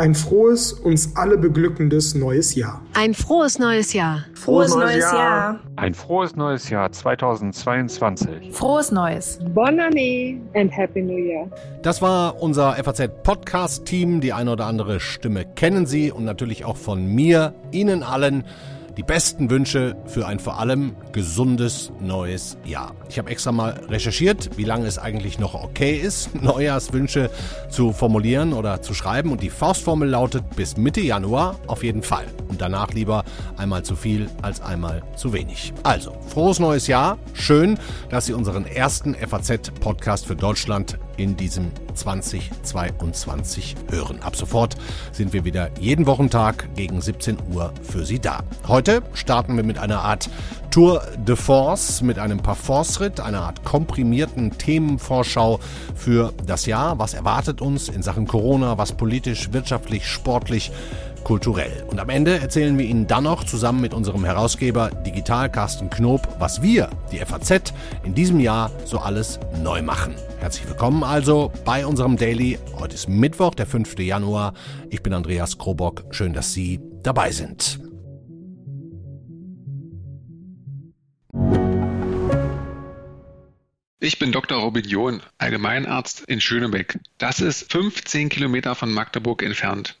Ein frohes, uns alle beglückendes neues Jahr. Ein frohes neues Jahr. Frohes, neues Jahr. Ein frohes neues Jahr 2022. Frohes Neues. Bonne année and Happy New Year. Das war unser FAZ-Podcast-Team. Die eine oder andere Stimme kennen Sie und natürlich auch von mir, Ihnen allen die besten Wünsche für ein vor allem gesundes neues Jahr. Ich habe extra mal recherchiert, wie lange es eigentlich noch okay ist, Neujahrswünsche zu formulieren oder zu schreiben. Und die Faustformel lautet bis Mitte Januar auf jeden Fall. Und danach lieber einmal zu viel als einmal zu wenig. Also, frohes neues Jahr. Schön, dass Sie unseren ersten FAZ-Podcast für Deutschland in diesem 2022 hören. Ab sofort sind wir wieder jeden Wochentag gegen 17 Uhr für Sie da. Heute starten wir mit einer Art Tour de Force, mit einem Parforce-Ritt, einer Art komprimierten Themenvorschau für das Jahr. Was erwartet uns in Sachen Corona, was politisch, wirtschaftlich, sportlich, kulturell. Und am Ende erzählen wir Ihnen dann noch zusammen mit unserem Herausgeber Digital Carsten Knob, was wir, die FAZ, in diesem Jahr so alles neu machen. Herzlich willkommen also bei unserem Daily. Heute ist Mittwoch, der 5. Januar. Ich bin Andreas Krobock. Schön, dass Sie dabei sind. Ich bin Dr. Robin John, Allgemeinarzt in Schönebeck. Das ist 15 Kilometer von Magdeburg entfernt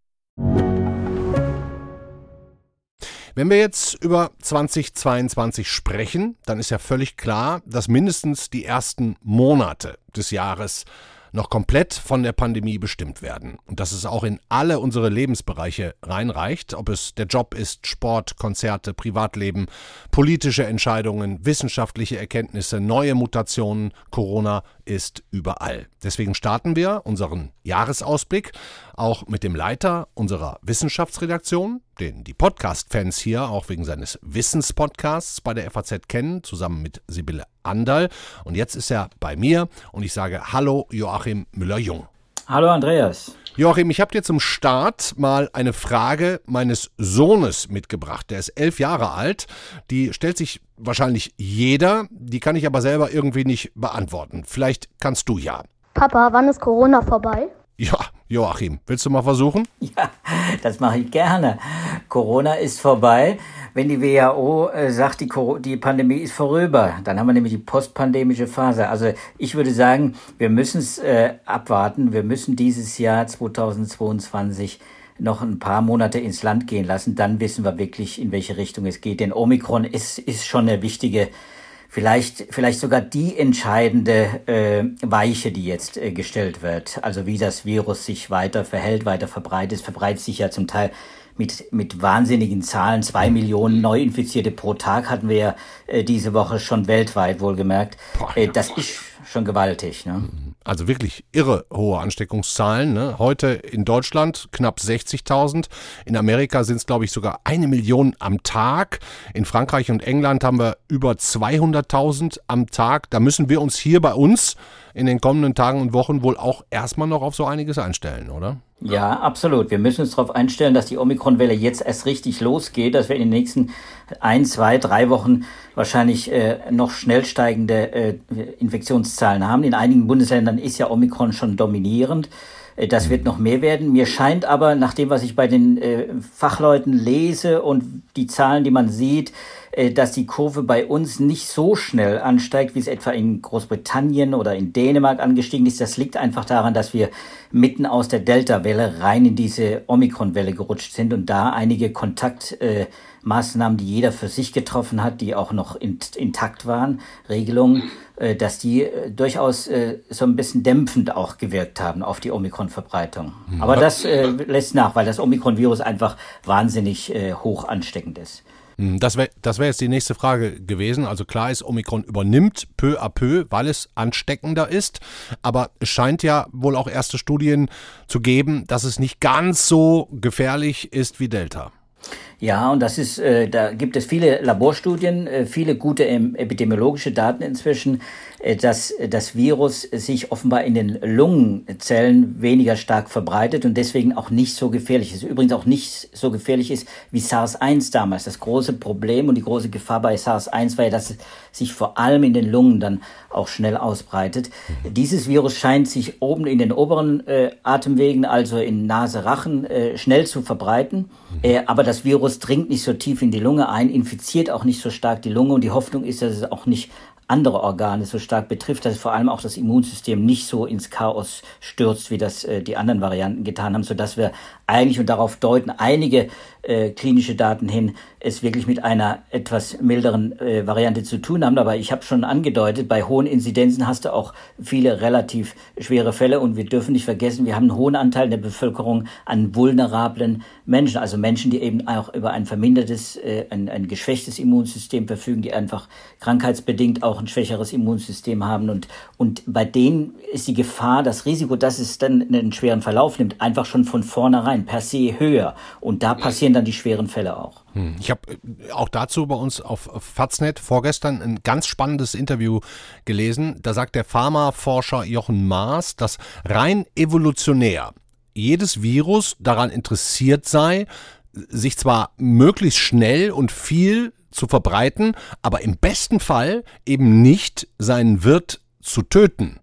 Wenn wir jetzt über 2022 sprechen, dann ist ja völlig klar, dass mindestens die ersten Monate des Jahres noch komplett von der Pandemie bestimmt werden. Und dass es auch in alle unsere Lebensbereiche reinreicht, ob es der Job ist, Sport, Konzerte, Privatleben, politische Entscheidungen, wissenschaftliche Erkenntnisse, neue Mutationen, Corona ist überall. Deswegen starten wir unseren Jahresausblick auch mit dem Leiter unserer Wissenschaftsredaktion, den die Podcast-Fans hier auch wegen seines Wissenspodcasts bei der FAZ kennen, zusammen mit Sibylle Andal. Und jetzt ist er bei mir und ich sage Hallo Joachim Müller-Jung. Hallo Andreas. Joachim, ich habe dir zum Start mal eine Frage meines Sohnes mitgebracht. Der ist elf Jahre alt. Die stellt sich wahrscheinlich jeder. Die kann ich aber selber irgendwie nicht beantworten. Vielleicht kannst du ja. Papa, wann ist Corona vorbei? Ja, Joachim, willst du mal versuchen? Ja, das mache ich gerne. Corona ist vorbei. Wenn die WHO äh, sagt, die, die Pandemie ist vorüber, dann haben wir nämlich die postpandemische Phase. Also ich würde sagen, wir müssen es äh, abwarten. Wir müssen dieses Jahr 2022 noch ein paar Monate ins Land gehen lassen. Dann wissen wir wirklich, in welche Richtung es geht. Denn Omikron ist, ist schon eine wichtige vielleicht, vielleicht sogar die entscheidende äh, Weiche, die jetzt äh, gestellt wird. Also wie das Virus sich weiter verhält, weiter verbreitet. Es verbreitet sich ja zum Teil mit, mit wahnsinnigen Zahlen. Zwei Millionen Neuinfizierte pro Tag hatten wir ja äh, diese Woche schon weltweit wohlgemerkt. Boah, äh, das ist schon gewaltig. Ne? Also wirklich irre hohe Ansteckungszahlen. Ne? Heute in Deutschland knapp 60.000. In Amerika sind es, glaube ich, sogar eine Million am Tag. In Frankreich und England haben wir über 200.000 am Tag. Da müssen wir uns hier bei uns in den kommenden Tagen und Wochen wohl auch erstmal noch auf so einiges einstellen, oder? Ja, absolut. Wir müssen uns darauf einstellen, dass die Omikron-Welle jetzt erst richtig losgeht, dass wir in den nächsten ein, zwei, drei Wochen wahrscheinlich äh, noch schnell steigende äh, Infektionszahlen haben. In einigen Bundesländern ist ja Omikron schon dominierend. Äh, das wird noch mehr werden. Mir scheint aber, nach dem, was ich bei den äh, Fachleuten lese und die Zahlen, die man sieht, äh, dass die Kurve bei uns nicht so schnell ansteigt, wie es etwa in Großbritannien oder in Dänemark angestiegen ist. Das liegt einfach daran, dass wir mitten aus der Delta-Welle rein in diese Omikron-Welle gerutscht sind und da einige Kontaktmaßnahmen, die jeder für sich getroffen hat, die auch noch intakt waren, Regelungen, äh, dass die durchaus so ein bisschen dämpfend auch gewirkt haben auf die Omikron-Verbreitung. Mhm. Aber das lässt nach, weil das Omikron-Virus einfach wahnsinnig hoch ansteckend ist. Hm, das wäre das wär jetzt die nächste Frage gewesen. Also klar ist, Omikron übernimmt peu à peu, weil es ansteckender ist. Aber es scheint ja wohl auch erste Studien zu geben, dass es nicht ganz so gefährlich ist wie Delta. Ja, und das ist, äh, da gibt es viele Laborstudien, äh, viele gute epidemiologische Daten inzwischen, äh, dass das Virus sich offenbar in den Lungenzellen weniger stark verbreitet und deswegen auch nicht so gefährlich ist. Übrigens auch nicht so gefährlich ist wie SARS-1 damals. Das große Problem und die große Gefahr bei SARS-1 war ja, dass es sich vor allem in den Lungen dann auch schnell ausbreitet. Mhm. Dieses Virus scheint sich oben in den oberen äh, Atemwegen, also in Nase, Rachen, äh, schnell zu verbreiten. Mhm. Äh, aber das Virus dringt nicht so tief in die Lunge ein, infiziert auch nicht so stark die Lunge und die Hoffnung ist, dass es auch nicht andere Organe so stark betrifft, dass es vor allem auch das Immunsystem nicht so ins Chaos stürzt, wie das äh, die anderen Varianten getan haben, sodass wir eigentlich, und darauf deuten einige äh, klinische Daten hin, es wirklich mit einer etwas milderen äh, Variante zu tun haben. Aber ich habe schon angedeutet, bei hohen Inzidenzen hast du auch viele relativ schwere Fälle. Und wir dürfen nicht vergessen, wir haben einen hohen Anteil der Bevölkerung an vulnerablen Menschen, also Menschen, die eben auch über ein vermindertes, äh, ein, ein geschwächtes Immunsystem verfügen, die einfach krankheitsbedingt auch ein schwächeres Immunsystem haben. Und, und bei denen ist die Gefahr, das Risiko, dass es dann einen schweren Verlauf nimmt, einfach schon von vornherein per se höher. Und da passieren dann die schweren Fälle auch. Hm. Ich habe äh, auch dazu bei uns auf Faznet vorgestern ein ganz spannendes Interview gelesen. Da sagt der Pharmaforscher Jochen Maas, dass rein evolutionär jedes Virus daran interessiert sei, sich zwar möglichst schnell und viel zu verbreiten, aber im besten Fall eben nicht seinen Wirt zu töten.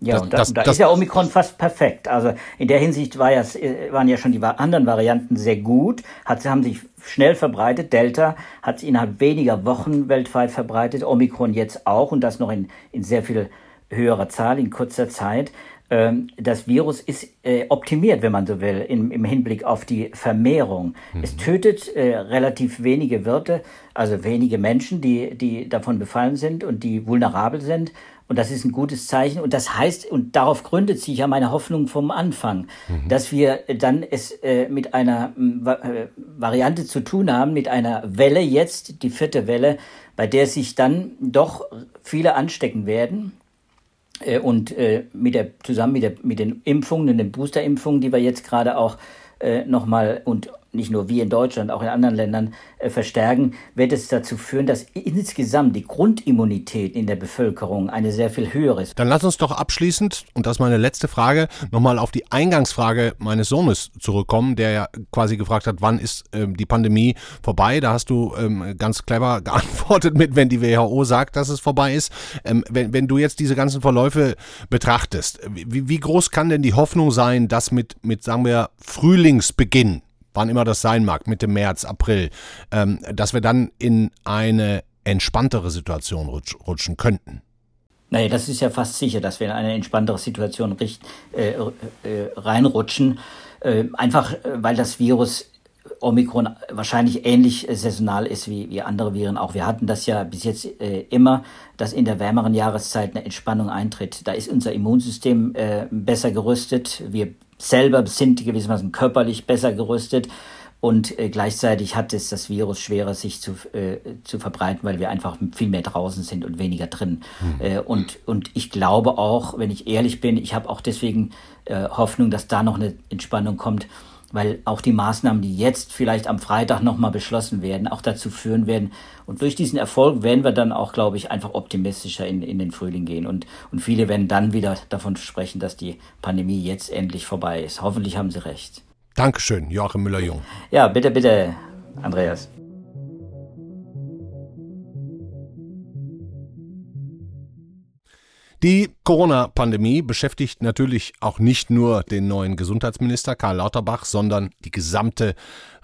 Ja, das, und da, das, da das, ist ja Omikron fast perfekt. Also in der Hinsicht war ja, waren ja schon die anderen Varianten sehr gut, hat, haben sich schnell verbreitet. Delta hat sich innerhalb weniger Wochen weltweit verbreitet, Omikron jetzt auch und das noch in, in sehr viel höherer Zahl, in kurzer Zeit. Ähm, das Virus ist äh, optimiert, wenn man so will, im, im Hinblick auf die Vermehrung. Mhm. Es tötet äh, relativ wenige Wirte, also wenige Menschen, die, die davon befallen sind und die vulnerabel sind. Und das ist ein gutes Zeichen. Und das heißt, und darauf gründet sich ja meine Hoffnung vom Anfang, mhm. dass wir dann es äh, mit einer äh, Variante zu tun haben, mit einer Welle jetzt, die vierte Welle, bei der sich dann doch viele anstecken werden. Äh, und äh, mit der, zusammen mit, der, mit den Impfungen, und den Boosterimpfungen, die wir jetzt gerade auch äh, nochmal und nicht nur wir in Deutschland, auch in anderen Ländern äh, verstärken, wird es dazu führen, dass insgesamt die Grundimmunität in der Bevölkerung eine sehr viel höhere ist. Dann lass uns doch abschließend, und das ist meine letzte Frage, nochmal auf die Eingangsfrage meines Sohnes zurückkommen, der ja quasi gefragt hat, wann ist ähm, die Pandemie vorbei? Da hast du ähm, ganz clever geantwortet mit, wenn die WHO sagt, dass es vorbei ist. Ähm, wenn, wenn du jetzt diese ganzen Verläufe betrachtest, wie, wie groß kann denn die Hoffnung sein, dass mit, mit sagen wir, Frühlingsbeginn wann immer das sein mag, Mitte März, April, ähm, dass wir dann in eine entspanntere Situation rutsch, rutschen könnten? Naja, das ist ja fast sicher, dass wir in eine entspanntere Situation richt, äh, äh, reinrutschen. Äh, einfach, weil das Virus Omikron wahrscheinlich ähnlich saisonal ist wie, wie andere Viren auch. Wir hatten das ja bis jetzt äh, immer, dass in der wärmeren Jahreszeit eine Entspannung eintritt. Da ist unser Immunsystem äh, besser gerüstet. Wir selber sind gewissermaßen körperlich besser gerüstet. Und äh, gleichzeitig hat es das Virus schwerer, sich zu, äh, zu verbreiten, weil wir einfach viel mehr draußen sind und weniger drin. Mhm. Äh, und, und ich glaube auch, wenn ich ehrlich bin, ich habe auch deswegen äh, Hoffnung, dass da noch eine Entspannung kommt, weil auch die Maßnahmen, die jetzt vielleicht am Freitag nochmal beschlossen werden, auch dazu führen werden. Und durch diesen Erfolg werden wir dann auch, glaube ich, einfach optimistischer in, in den Frühling gehen. Und, und viele werden dann wieder davon sprechen, dass die Pandemie jetzt endlich vorbei ist. Hoffentlich haben Sie recht. Dankeschön, Joachim Müller-Jung. Ja, bitte, bitte, Andreas. Die Corona-Pandemie beschäftigt natürlich auch nicht nur den neuen Gesundheitsminister Karl Lauterbach, sondern die gesamte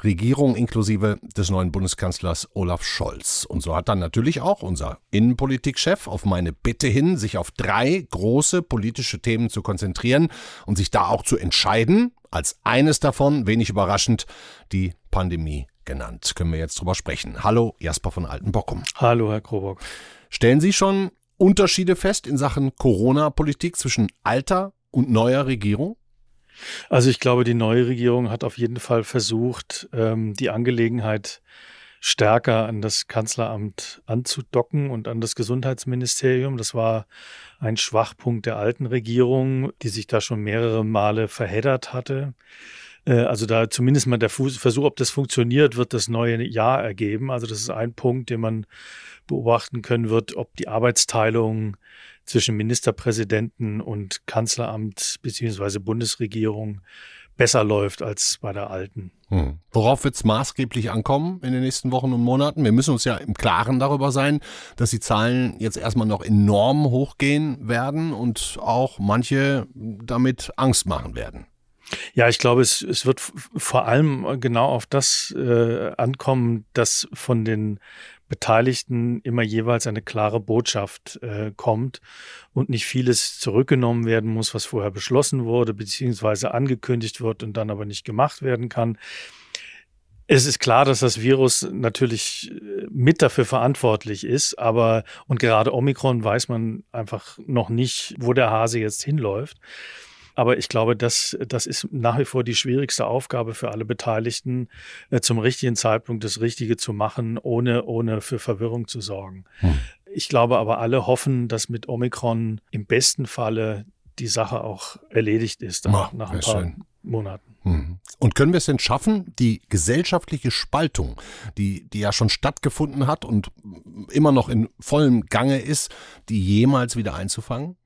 Regierung inklusive des neuen Bundeskanzlers Olaf Scholz. Und so hat dann natürlich auch unser Innenpolitikchef auf meine Bitte hin, sich auf drei große politische Themen zu konzentrieren und sich da auch zu entscheiden, als eines davon, wenig überraschend, die Pandemie genannt. Können wir jetzt drüber sprechen. Hallo, Jasper von Altenbockum. Hallo, Herr Krobock. Stellen Sie schon Unterschiede fest in Sachen Corona-Politik zwischen alter und neuer Regierung? Also ich glaube, die neue Regierung hat auf jeden Fall versucht, ähm, die Angelegenheit stärker an das Kanzleramt anzudocken und an das Gesundheitsministerium. Das war ein Schwachpunkt der alten Regierung, die sich da schon mehrere Male verheddert hatte. Äh, also da zumindest mal der Versuch, ob das funktioniert, wird das neue Jahr ergeben. Also das ist ein Punkt, den man beobachten können wird, ob die Arbeitsteilung zwischen Ministerpräsidenten und Kanzleramt beziehungsweise Bundesregierung besser läuft als bei der alten. Hm. Worauf wird es maßgeblich ankommen in den nächsten Wochen und Monaten? Wir müssen uns ja im Klaren darüber sein, dass die Zahlen jetzt erstmal noch enorm hochgehen werden und auch manche damit Angst machen werden. Ja, ich glaube, es, es wird vor allem genau auf das äh, ankommen, dass von den Beteiligten immer jeweils eine klare Botschaft äh, kommt und nicht vieles zurückgenommen werden muss, was vorher beschlossen wurde, beziehungsweise angekündigt wird und dann aber nicht gemacht werden kann. Es ist klar, dass das Virus natürlich äh, mit dafür verantwortlich ist, aber und gerade Omikron weiß man einfach noch nicht, wo der Hase jetzt hinläuft. Aber ich glaube, das, das ist nach wie vor die schwierigste Aufgabe für alle Beteiligten, äh, zum richtigen Zeitpunkt das Richtige zu machen, ohne, ohne für Verwirrung zu sorgen. Hm. Ich glaube aber, alle hoffen, dass mit Omikron im besten Falle die Sache auch erledigt ist, ja, nach ein paar schön. Monaten. Hm. Und können wir es denn schaffen, die gesellschaftliche Spaltung, die, die ja schon stattgefunden hat und immer noch in vollem Gange ist, die jemals wieder einzufangen?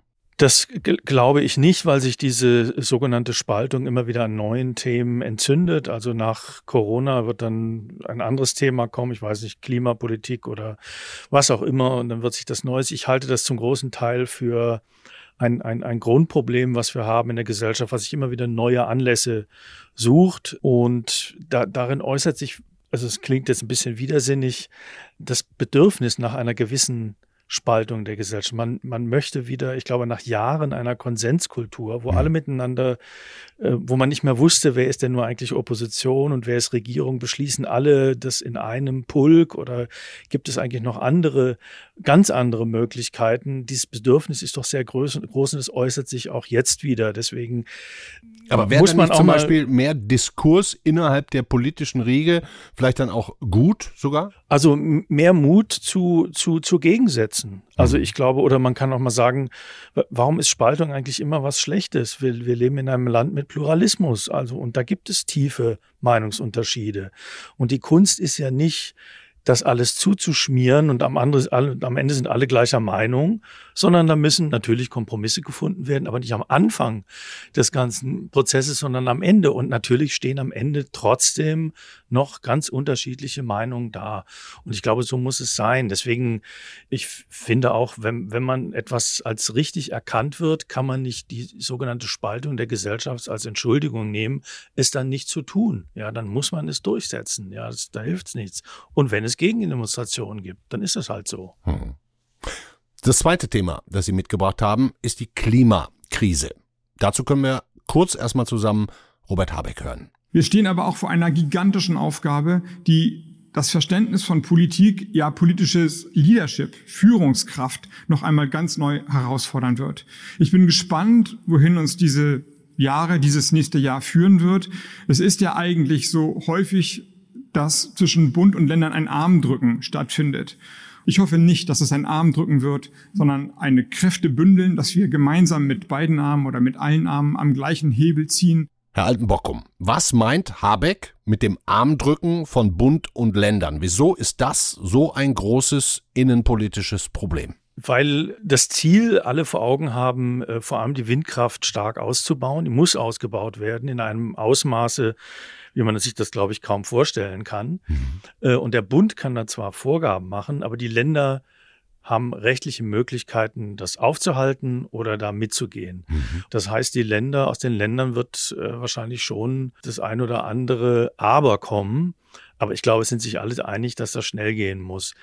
Das glaube ich nicht, weil sich diese sogenannte Spaltung immer wieder an neuen Themen entzündet. Also nach Corona wird dann ein anderes Thema kommen, ich weiß nicht, Klimapolitik oder was auch immer, und dann wird sich das Neues. Ich halte das zum großen Teil für ein, ein, ein Grundproblem, was wir haben in der Gesellschaft, was sich immer wieder neue Anlässe sucht. Und da, darin äußert sich, also es klingt jetzt ein bisschen widersinnig, das Bedürfnis nach einer gewissen Spaltung der Gesellschaft. Man, man möchte wieder, ich glaube, nach Jahren einer Konsenskultur, wo mhm. alle miteinander, äh, wo man nicht mehr wusste, wer ist denn nur eigentlich Opposition und wer ist Regierung, beschließen alle das in einem Pulk oder gibt es eigentlich noch andere, ganz andere Möglichkeiten? Dieses Bedürfnis ist doch sehr groß, groß und es äußert sich auch jetzt wieder. Deswegen aber wäre muss man auch zum Beispiel mehr Diskurs innerhalb der politischen Riege vielleicht dann auch gut sogar? Also mehr Mut zu, zu, zu Gegensätzen. Also mhm. ich glaube, oder man kann auch mal sagen, warum ist Spaltung eigentlich immer was Schlechtes? Wir, wir leben in einem Land mit Pluralismus, also und da gibt es tiefe Meinungsunterschiede. Und die Kunst ist ja nicht, das alles zuzuschmieren und am, andere, am Ende sind alle gleicher Meinung, sondern da müssen natürlich Kompromisse gefunden werden, aber nicht am Anfang des ganzen Prozesses, sondern am Ende. Und natürlich stehen am Ende trotzdem noch ganz unterschiedliche Meinungen da. Und ich glaube, so muss es sein. Deswegen, ich finde auch, wenn, wenn man etwas als richtig erkannt wird, kann man nicht die sogenannte Spaltung der Gesellschaft als Entschuldigung nehmen, es dann nicht zu tun. Ja, dann muss man es durchsetzen. Ja, das, da hilft es nichts. Und wenn es Gegendemonstrationen gibt, dann ist es halt so. Hm. Das zweite Thema, das Sie mitgebracht haben, ist die Klimakrise. Dazu können wir kurz erstmal zusammen Robert Habeck hören. Wir stehen aber auch vor einer gigantischen Aufgabe, die das Verständnis von Politik, ja politisches Leadership, Führungskraft noch einmal ganz neu herausfordern wird. Ich bin gespannt, wohin uns diese Jahre, dieses nächste Jahr führen wird. Es ist ja eigentlich so häufig, dass zwischen Bund und Ländern ein Armdrücken stattfindet. Ich hoffe nicht, dass es ein Armdrücken wird, sondern eine Kräfte bündeln, dass wir gemeinsam mit beiden Armen oder mit allen Armen am gleichen Hebel ziehen. Herr Altenbockum, was meint Habeck mit dem Armdrücken von Bund und Ländern? Wieso ist das so ein großes innenpolitisches Problem? Weil das Ziel alle vor Augen haben, äh, vor allem die Windkraft stark auszubauen. Die muss ausgebaut werden in einem Ausmaße, wie man sich das, glaube ich, kaum vorstellen kann. Mhm. Äh, und der Bund kann da zwar Vorgaben machen, aber die Länder haben rechtliche Möglichkeiten, das aufzuhalten oder da mitzugehen. Mhm. Das heißt, die Länder, aus den Ländern wird äh, wahrscheinlich schon das ein oder andere Aber kommen. Aber ich glaube, es sind sich alle einig, dass das schnell gehen muss.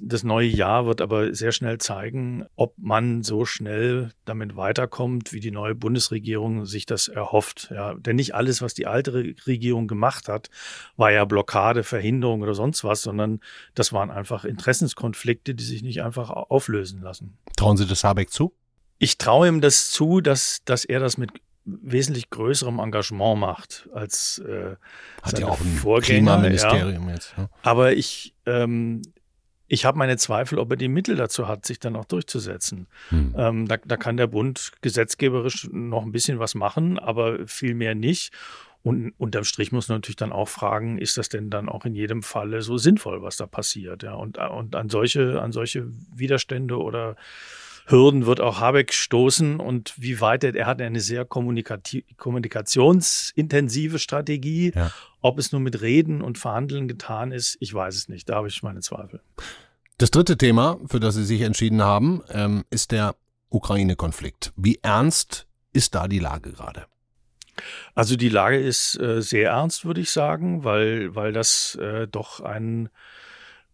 Das neue Jahr wird aber sehr schnell zeigen, ob man so schnell damit weiterkommt, wie die neue Bundesregierung sich das erhofft. Ja, denn nicht alles, was die alte Regierung gemacht hat, war ja Blockade, Verhinderung oder sonst was, sondern das waren einfach Interessenskonflikte, die sich nicht einfach auflösen lassen. Trauen Sie das Habeck zu? Ich traue ihm das zu, dass, dass er das mit wesentlich größerem Engagement macht als äh, Hat ja auch ein Vorgänger. Klimaministerium ja. jetzt. Ja. Aber ich, ähm, ich habe meine Zweifel, ob er die Mittel dazu hat, sich dann auch durchzusetzen. Hm. Ähm, da, da kann der Bund gesetzgeberisch noch ein bisschen was machen, aber viel mehr nicht. Und unterm Strich muss man natürlich dann auch fragen, ist das denn dann auch in jedem Falle so sinnvoll, was da passiert? Ja, und, und an solche, an solche Widerstände oder Hürden wird auch Habeck stoßen und wie weit er, er hat eine sehr kommunikationsintensive Strategie. Ja. Ob es nur mit Reden und Verhandeln getan ist, ich weiß es nicht. Da habe ich meine Zweifel. Das dritte Thema, für das Sie sich entschieden haben, ähm, ist der Ukraine-Konflikt. Wie ernst ist da die Lage gerade? Also die Lage ist äh, sehr ernst, würde ich sagen, weil, weil das äh, doch ein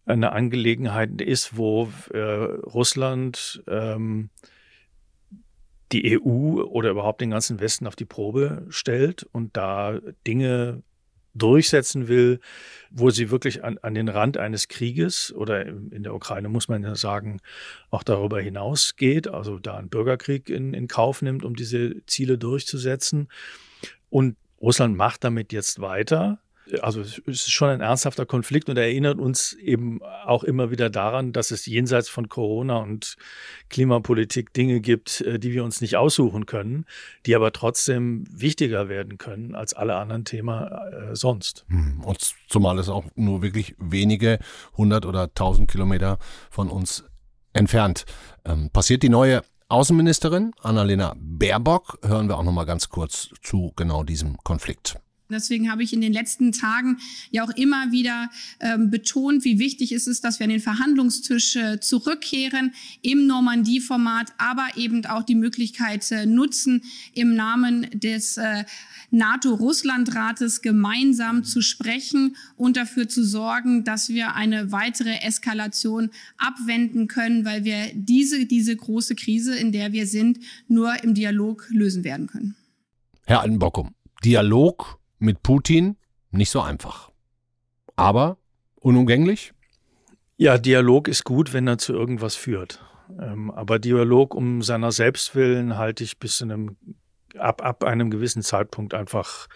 eine Angelegenheit ist, wo äh, Russland ähm, die EU oder überhaupt den ganzen Westen auf die Probe stellt und da Dinge durchsetzen will, wo sie wirklich an, an den Rand eines Krieges oder in der Ukraine muss man ja sagen, auch darüber hinaus geht, also da einen Bürgerkrieg in, in Kauf nimmt, um diese Ziele durchzusetzen. Und Russland macht damit jetzt weiter also es ist schon ein ernsthafter Konflikt und erinnert uns eben auch immer wieder daran, dass es jenseits von Corona und Klimapolitik Dinge gibt, äh, die wir uns nicht aussuchen können, die aber trotzdem wichtiger werden können als alle anderen Themen äh, sonst. Hm, und zumal es auch nur wirklich wenige hundert oder tausend Kilometer von uns entfernt ähm, passiert. Die neue Außenministerin Annalena Baerbock hören wir auch noch mal ganz kurz zu genau diesem Konflikt. Deswegen habe ich in den letzten Tagen ja auch immer wieder ähm, betont, wie wichtig es ist, dass wir an den Verhandlungstisch äh, zurückkehren im Normandie-Format, aber eben auch die Möglichkeit äh, nutzen, im Namen des äh, NATO-Russland-Rates gemeinsam zu sprechen und dafür zu sorgen, dass wir eine weitere Eskalation abwenden können, weil wir diese, diese große Krise, in der wir sind, nur im Dialog lösen werden können. Herr Altenbockum, Dialog mit Putin nicht so einfach. Aber unumgänglich? Ja, Dialog ist gut, wenn er zu irgendwas führt. Ähm, aber Dialog um seiner selbst willen halte ich bis zu einem, ab, ab einem gewissen Zeitpunkt einfach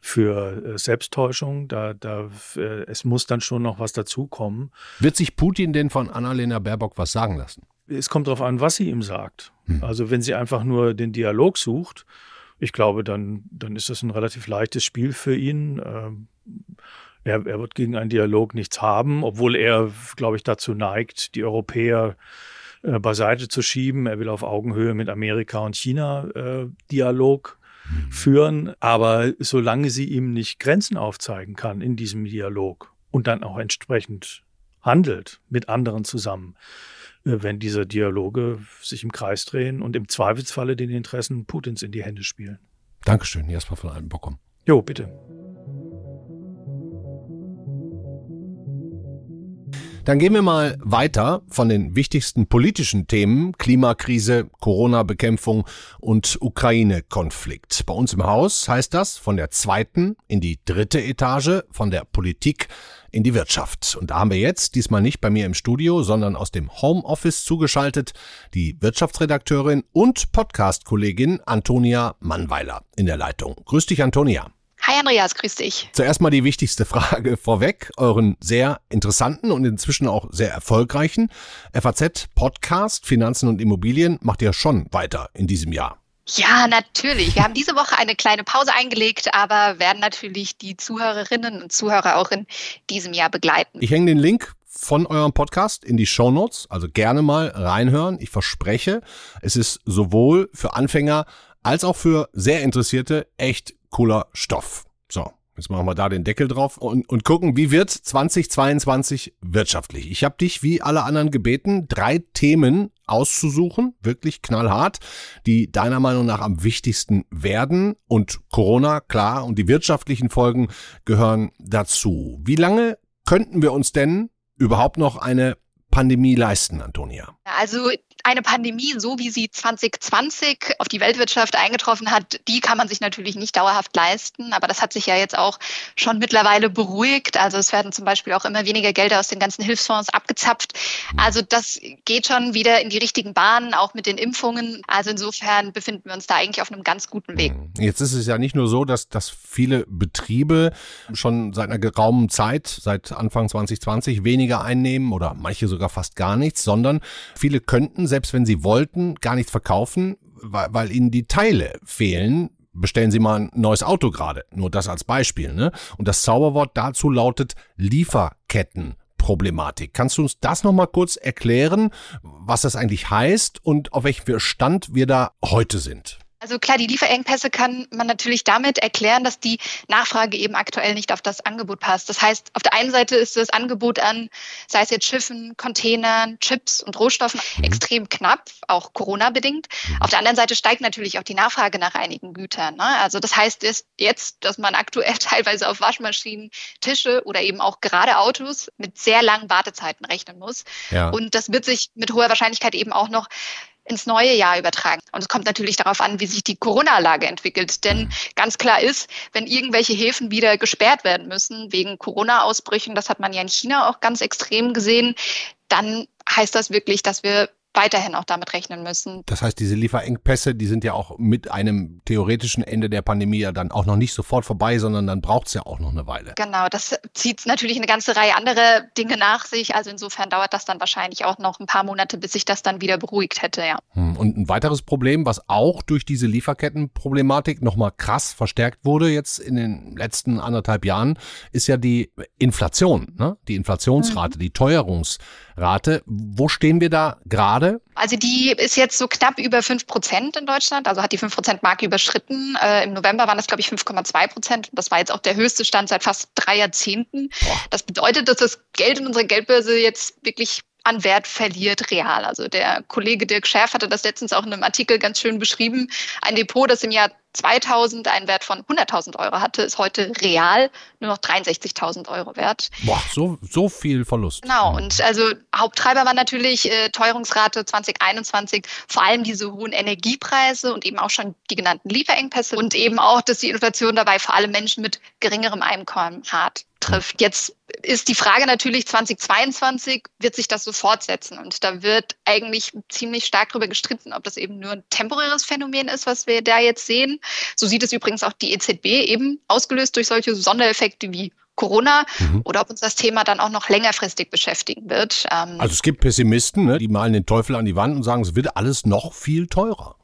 für äh, Selbsttäuschung. Da, da, äh, es muss dann schon noch was dazukommen. Wird sich Putin denn von Annalena Baerbock was sagen lassen? Es kommt darauf an, was sie ihm sagt. Hm. Also wenn sie einfach nur den Dialog sucht ich glaube, dann, dann ist das ein relativ leichtes Spiel für ihn. Ähm, er, er wird gegen einen Dialog nichts haben, obwohl er, glaube ich, dazu neigt, die Europäer äh, beiseite zu schieben. Er will auf Augenhöhe mit Amerika und China äh, Dialog mhm. führen. Aber solange sie ihm nicht Grenzen aufzeigen kann in diesem Dialog und dann auch entsprechend handelt mit anderen zusammen, wenn diese Dialoge sich im Kreis drehen und im Zweifelsfalle den Interessen Putins in die Hände spielen. Dankeschön, Jasper von Altenbockum. Jo, bitte. Dann gehen wir mal weiter von den wichtigsten politischen Themen Klimakrise, Corona-Bekämpfung und Ukraine-Konflikt. Bei uns im Haus heißt das von der zweiten in die dritte Etage, von der Politik in die Wirtschaft. Und da haben wir jetzt, diesmal nicht bei mir im Studio, sondern aus dem Homeoffice zugeschaltet, die Wirtschaftsredakteurin und Podcast-Kollegin Antonia Mannweiler in der Leitung. Grüß dich, Antonia. Hi Andreas, grüß dich. Zuerst mal die wichtigste Frage vorweg. Euren sehr interessanten und inzwischen auch sehr erfolgreichen FAZ-Podcast Finanzen und Immobilien macht ihr schon weiter in diesem Jahr. Ja, natürlich. Wir haben diese Woche eine kleine Pause eingelegt, aber werden natürlich die Zuhörerinnen und Zuhörer auch in diesem Jahr begleiten. Ich hänge den Link von eurem Podcast in die Show Notes, also gerne mal reinhören. Ich verspreche, es ist sowohl für Anfänger als auch für sehr Interessierte echt cooler Stoff. So, Jetzt machen wir da den Deckel drauf und, und gucken, wie wird 2022 wirtschaftlich. Ich habe dich wie alle anderen gebeten, drei Themen auszusuchen, wirklich knallhart, die deiner Meinung nach am wichtigsten werden. Und Corona, klar, und die wirtschaftlichen Folgen gehören dazu. Wie lange könnten wir uns denn überhaupt noch eine Pandemie leisten, Antonia? Also eine Pandemie, so wie sie 2020 auf die Weltwirtschaft eingetroffen hat, die kann man sich natürlich nicht dauerhaft leisten. Aber das hat sich ja jetzt auch schon mittlerweile beruhigt. Also es werden zum Beispiel auch immer weniger Gelder aus den ganzen Hilfsfonds abgezapft. Mhm. Also das geht schon wieder in die richtigen Bahnen, auch mit den Impfungen. Also insofern befinden wir uns da eigentlich auf einem ganz guten Weg. Mhm. Jetzt ist es ja nicht nur so, dass, dass viele Betriebe schon seit einer geraumen Zeit, seit Anfang 2020, weniger einnehmen oder manche sogar fast gar nichts, sondern viele könnten selbst wenn sie wollten, gar nichts verkaufen, weil, weil ihnen die Teile fehlen, bestellen Sie mal ein neues Auto gerade. Nur das als Beispiel. Ne? Und das Zauberwort dazu lautet Lieferkettenproblematik. Kannst du uns das nochmal kurz erklären, was das eigentlich heißt und auf welchem Stand wir da heute sind? Also klar, die Lieferengpässe kann man natürlich damit erklären, dass die Nachfrage eben aktuell nicht auf das Angebot passt. Das heißt, auf der einen Seite ist das Angebot an, sei es jetzt Schiffen, Containern, Chips und Rohstoffen, mhm. extrem knapp, auch Corona-bedingt. Mhm. Auf der anderen Seite steigt natürlich auch die Nachfrage nach einigen Gütern. Ne? Also das heißt jetzt, dass man aktuell teilweise auf Waschmaschinen, Tische oder eben auch gerade Autos mit sehr langen Wartezeiten rechnen muss. Ja. Und das wird sich mit hoher Wahrscheinlichkeit eben auch noch ins neue Jahr übertragen. Und es kommt natürlich darauf an, wie sich die Corona-Lage entwickelt. Denn mhm. ganz klar ist, wenn irgendwelche Häfen wieder gesperrt werden müssen wegen Corona-Ausbrüchen, das hat man ja in China auch ganz extrem gesehen, dann heißt das wirklich, dass wir weiterhin auch damit rechnen müssen. Das heißt, diese Lieferengpässe, die sind ja auch mit einem theoretischen Ende der Pandemie ja dann auch noch nicht sofort vorbei, sondern dann braucht es ja auch noch eine Weile. Genau, das zieht natürlich eine ganze Reihe andere Dinge nach sich. Also insofern dauert das dann wahrscheinlich auch noch ein paar Monate, bis sich das dann wieder beruhigt hätte, ja. Hm, und ein weiteres Problem, was auch durch diese Lieferkettenproblematik nochmal krass verstärkt wurde jetzt in den letzten anderthalb Jahren, ist ja die Inflation, ne? die Inflationsrate, mhm. die Teuerungsrate. Wo stehen wir da gerade? gerade? Also die ist jetzt so knapp über 5 Prozent in Deutschland, also hat die 5 Prozent Marke überschritten. Äh, Im November waren das, glaube ich, 5,2 Prozent. Das war jetzt auch der höchste Stand seit fast drei Jahrzehnten. Boah. Das bedeutet, dass das Geld in unserer Geldbörse jetzt wirklich an Wert verliert real. Also der Kollege Dirk Schärf hatte das letztens auch in einem Artikel ganz schön beschrieben. Ein Depot, das im Jahr 2000 einen Wert von 100.000 Euro hatte, ist heute real nur noch 63.000 Euro wert. Boah, so, so viel Verlust. Genau, und also Haupttreiber war natürlich äh, Teuerungsrate 2021, vor allem diese hohen Energiepreise und eben auch schon die genannten Lieferengpässe und eben auch, dass die Inflation dabei vor allem Menschen mit geringerem Einkommen hart trifft. Jetzt ist die Frage natürlich 2022, wird sich das so fortsetzen? Und da wird eigentlich ziemlich stark darüber gestritten, ob das eben nur ein temporäres Phänomen ist, was wir da jetzt sehen. So sieht es übrigens auch die EZB eben ausgelöst durch solche Sondereffekte wie Corona mhm. oder ob uns das Thema dann auch noch längerfristig beschäftigen wird. Ähm also es gibt Pessimisten, ne, die malen den Teufel an die Wand und sagen, es wird alles noch viel teurer.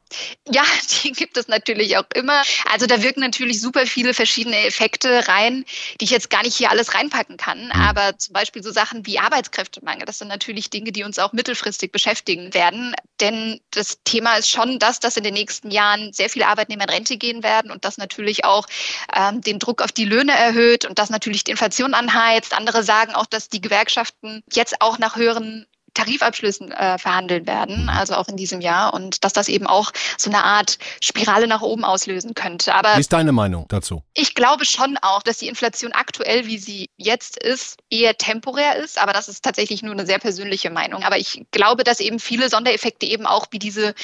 Ja, die gibt es natürlich auch immer. Also da wirken natürlich super viele verschiedene Effekte rein, die ich jetzt gar nicht hier alles reinpacken kann. Mhm. Aber zum Beispiel so Sachen wie Arbeitskräftemangel, das sind natürlich Dinge, die uns auch mittelfristig beschäftigen werden. Denn das Thema ist schon das, dass in den nächsten Jahren sehr viele Arbeitnehmer in Rente gehen werden und das natürlich auch ähm, den Druck auf die Löhne erhöht und das natürlich die Inflation anheizt. Andere sagen auch, dass die Gewerkschaften jetzt auch nach höheren Tarifabschlüssen äh, verhandeln werden, also auch in diesem Jahr und dass das eben auch so eine Art Spirale nach oben auslösen könnte. Aber wie ist deine Meinung dazu? Ich glaube schon auch, dass die Inflation aktuell, wie sie jetzt ist, eher temporär ist, aber das ist tatsächlich nur eine sehr persönliche Meinung. Aber ich glaube, dass eben viele Sondereffekte eben auch wie diese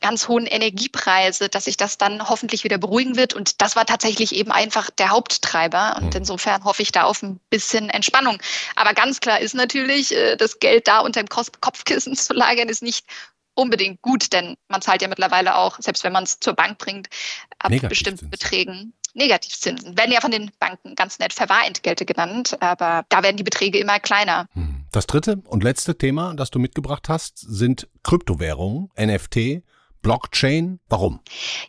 ganz hohen Energiepreise, dass sich das dann hoffentlich wieder beruhigen wird. Und das war tatsächlich eben einfach der Haupttreiber. Und hm. insofern hoffe ich da auf ein bisschen Entspannung. Aber ganz klar ist natürlich, äh, das Geld da unter dem Kopfkissen zu lagern, ist nicht unbedingt gut, denn man zahlt ja mittlerweile auch, selbst wenn man es zur Bank bringt, ab bestimmten Beträgen Negativzinsen. Werden ja von den Banken ganz nett Verwahrentgelte genannt, aber da werden die Beträge immer kleiner. Hm. Das dritte und letzte Thema, das du mitgebracht hast, sind Kryptowährungen, NFT Blockchain. Warum?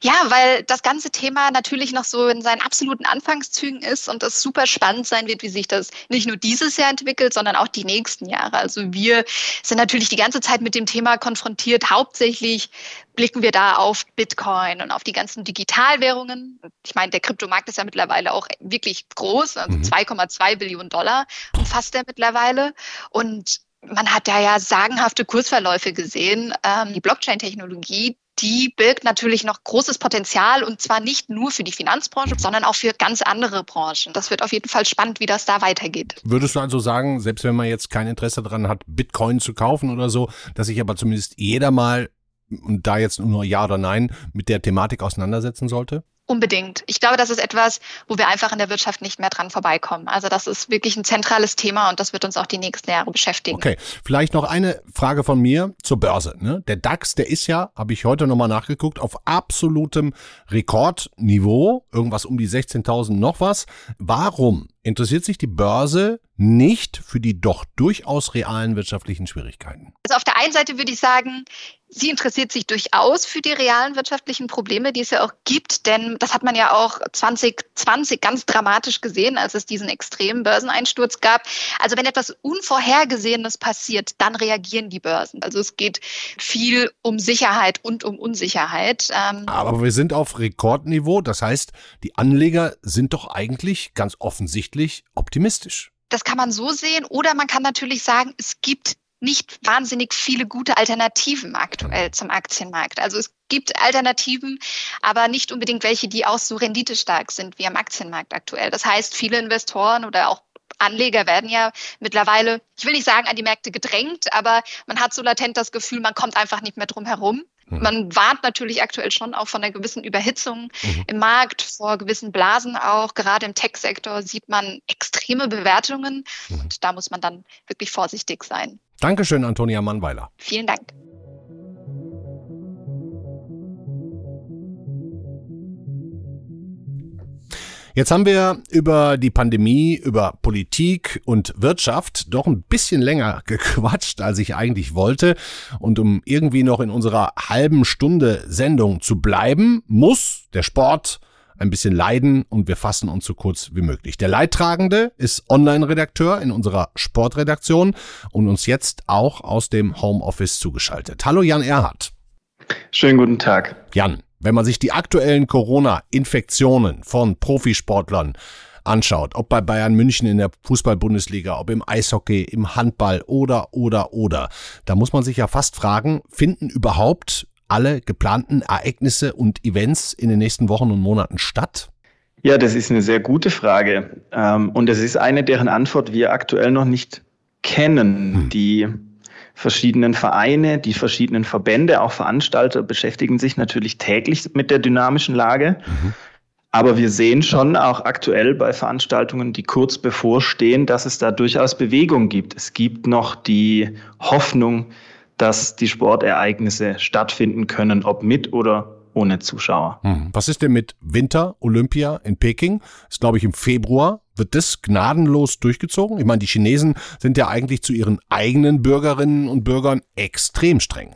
Ja, weil das ganze Thema natürlich noch so in seinen absoluten Anfangszügen ist und es super spannend sein wird, wie sich das nicht nur dieses Jahr entwickelt, sondern auch die nächsten Jahre. Also wir sind natürlich die ganze Zeit mit dem Thema konfrontiert. Hauptsächlich blicken wir da auf Bitcoin und auf die ganzen Digitalwährungen. Ich meine, der Kryptomarkt ist ja mittlerweile auch wirklich groß, also mhm. 2,2 Billionen Dollar umfasst er mittlerweile. Und man hat da ja sagenhafte Kursverläufe gesehen. Ähm, die Blockchain-Technologie, die birgt natürlich noch großes Potenzial und zwar nicht nur für die Finanzbranche, sondern auch für ganz andere Branchen. Das wird auf jeden Fall spannend, wie das da weitergeht. Würdest du also sagen, selbst wenn man jetzt kein Interesse daran hat, Bitcoin zu kaufen oder so, dass sich aber zumindest jeder mal und da jetzt nur Ja oder Nein mit der Thematik auseinandersetzen sollte? Unbedingt. Ich glaube, das ist etwas, wo wir einfach in der Wirtschaft nicht mehr dran vorbeikommen. Also das ist wirklich ein zentrales Thema und das wird uns auch die nächsten Jahre beschäftigen. Okay, vielleicht noch eine Frage von mir zur Börse. Ne? Der DAX, der ist ja, habe ich heute nochmal nachgeguckt, auf absolutem Rekordniveau, irgendwas um die 16.000 noch was. Warum interessiert sich die Börse nicht für die doch durchaus realen wirtschaftlichen Schwierigkeiten? Also auf der einen Seite würde ich sagen, Sie interessiert sich durchaus für die realen wirtschaftlichen Probleme, die es ja auch gibt, denn das hat man ja auch 2020 ganz dramatisch gesehen, als es diesen extremen Börseneinsturz gab. Also wenn etwas Unvorhergesehenes passiert, dann reagieren die Börsen. Also es geht viel um Sicherheit und um Unsicherheit. Ähm Aber wir sind auf Rekordniveau, das heißt, die Anleger sind doch eigentlich ganz offensichtlich optimistisch. Das kann man so sehen oder man kann natürlich sagen, es gibt nicht wahnsinnig viele gute Alternativen aktuell zum Aktienmarkt. Also es gibt Alternativen, aber nicht unbedingt welche, die auch so renditestark sind wie am Aktienmarkt aktuell. Das heißt, viele Investoren oder auch Anleger werden ja mittlerweile, ich will nicht sagen, an die Märkte gedrängt, aber man hat so latent das Gefühl, man kommt einfach nicht mehr drum herum. Mhm. Man warnt natürlich aktuell schon auch von einer gewissen Überhitzung mhm. im Markt, vor gewissen Blasen auch. Gerade im Tech-Sektor sieht man extreme Bewertungen mhm. und da muss man dann wirklich vorsichtig sein. Dankeschön, Antonia Mannweiler. Vielen Dank. Jetzt haben wir über die Pandemie, über Politik und Wirtschaft doch ein bisschen länger gequatscht, als ich eigentlich wollte. Und um irgendwie noch in unserer halben Stunde Sendung zu bleiben, muss der Sport ein bisschen leiden und wir fassen uns so kurz wie möglich. Der Leidtragende ist Online-Redakteur in unserer Sportredaktion und uns jetzt auch aus dem Homeoffice zugeschaltet. Hallo Jan Erhardt. Schönen guten Tag. Jan, wenn man sich die aktuellen Corona-Infektionen von Profisportlern anschaut, ob bei Bayern München in der Fußball-Bundesliga, ob im Eishockey, im Handball oder, oder, oder, da muss man sich ja fast fragen, finden überhaupt alle geplanten Ereignisse und Events in den nächsten Wochen und Monaten statt? Ja, das ist eine sehr gute Frage. Ähm, und es ist eine, deren Antwort wir aktuell noch nicht kennen. Hm. Die verschiedenen Vereine, die verschiedenen Verbände, auch Veranstalter beschäftigen sich natürlich täglich mit der dynamischen Lage. Mhm. Aber wir sehen schon auch aktuell bei Veranstaltungen, die kurz bevorstehen, dass es da durchaus Bewegung gibt. Es gibt noch die Hoffnung, dass die Sportereignisse stattfinden können, ob mit oder ohne Zuschauer. Hm. Was ist denn mit Winter Olympia in Peking? Das ist, glaube ich, im Februar. Wird das gnadenlos durchgezogen? Ich meine, die Chinesen sind ja eigentlich zu ihren eigenen Bürgerinnen und Bürgern extrem streng.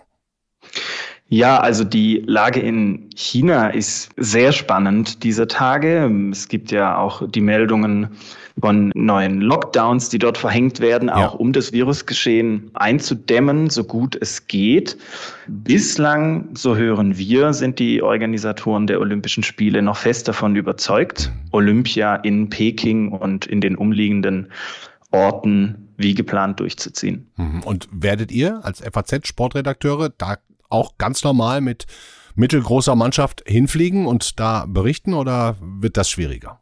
Ja, also die Lage in China ist sehr spannend dieser Tage. Es gibt ja auch die Meldungen von neuen Lockdowns, die dort verhängt werden, ja. auch um das Virusgeschehen einzudämmen, so gut es geht. Bislang, so hören wir, sind die Organisatoren der Olympischen Spiele noch fest davon überzeugt, Olympia in Peking und in den umliegenden Orten wie geplant durchzuziehen. Mhm. Und werdet ihr als FAZ-Sportredakteure da auch ganz normal mit mittelgroßer Mannschaft hinfliegen und da berichten oder wird das schwieriger?